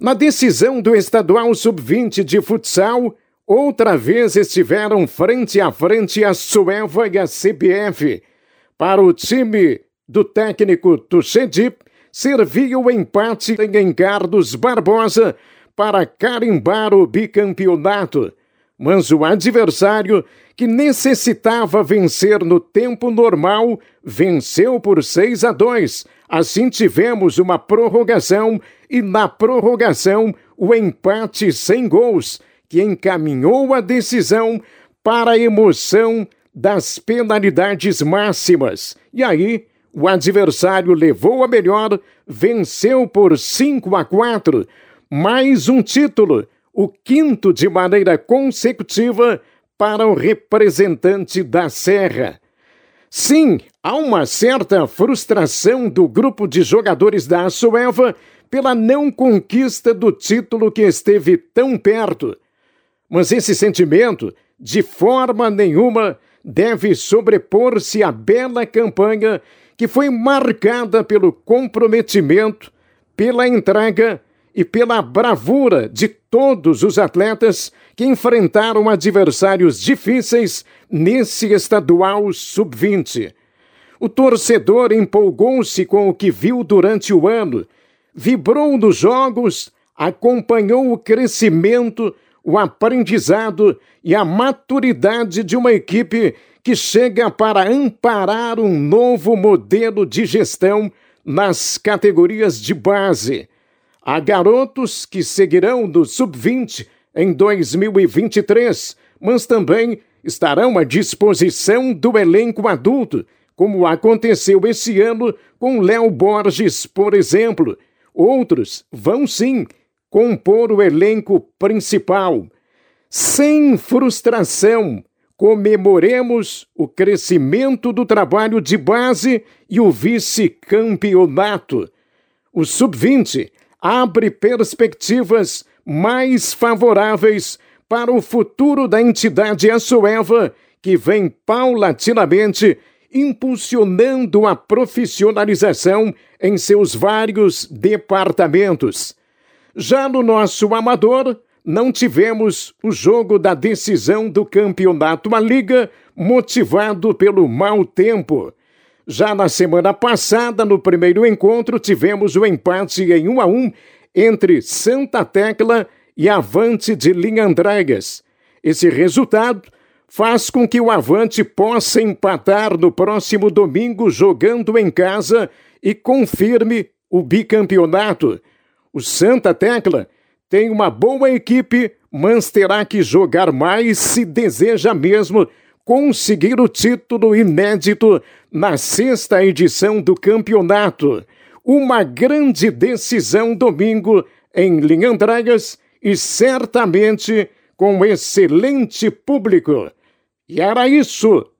Na decisão do estadual sub-20 de futsal, outra vez estiveram frente a frente a Sueva e a CBF. Para o time do técnico Tuxedip, servia o empate em Carlos Barbosa para carimbar o bicampeonato. Mas o adversário, que necessitava vencer no tempo normal, venceu por 6 a 2. Assim tivemos uma prorrogação e na prorrogação o empate sem gols, que encaminhou a decisão para a emoção das penalidades máximas. E aí, o adversário levou a melhor, venceu por 5 a 4. Mais um título, o quinto de maneira consecutiva para o representante da Serra. Sim, há uma certa frustração do grupo de jogadores da Açoeva pela não conquista do título que esteve tão perto. Mas esse sentimento, de forma nenhuma, deve sobrepor-se à bela campanha que foi marcada pelo comprometimento, pela entrega e pela bravura de todos os atletas que enfrentaram adversários difíceis nesse estadual sub-20. O torcedor empolgou-se com o que viu durante o ano, vibrou nos jogos, acompanhou o crescimento, o aprendizado e a maturidade de uma equipe que chega para amparar um novo modelo de gestão nas categorias de base. Há garotos que seguirão do sub-20 em 2023, mas também estarão à disposição do elenco adulto, como aconteceu esse ano com Léo Borges, por exemplo. Outros vão sim compor o elenco principal. Sem frustração, comemoremos o crescimento do trabalho de base e o vice-campeonato. O sub-20 abre perspectivas mais favoráveis para o futuro da entidade Açoeva, que vem paulatinamente impulsionando a profissionalização em seus vários departamentos. Já no nosso amador, não tivemos o jogo da decisão do campeonato A Liga, motivado pelo mau tempo. Já na semana passada, no primeiro encontro, tivemos o empate em 1 a 1 entre Santa Tecla e Avante de Linhandregas. Esse resultado faz com que o Avante possa empatar no próximo domingo jogando em casa e confirme o bicampeonato. O Santa Tecla tem uma boa equipe, mas terá que jogar mais se deseja mesmo conseguir o título inédito na sexta edição do campeonato. Uma grande decisão domingo em Linhandregas e certamente com excelente público. E era isso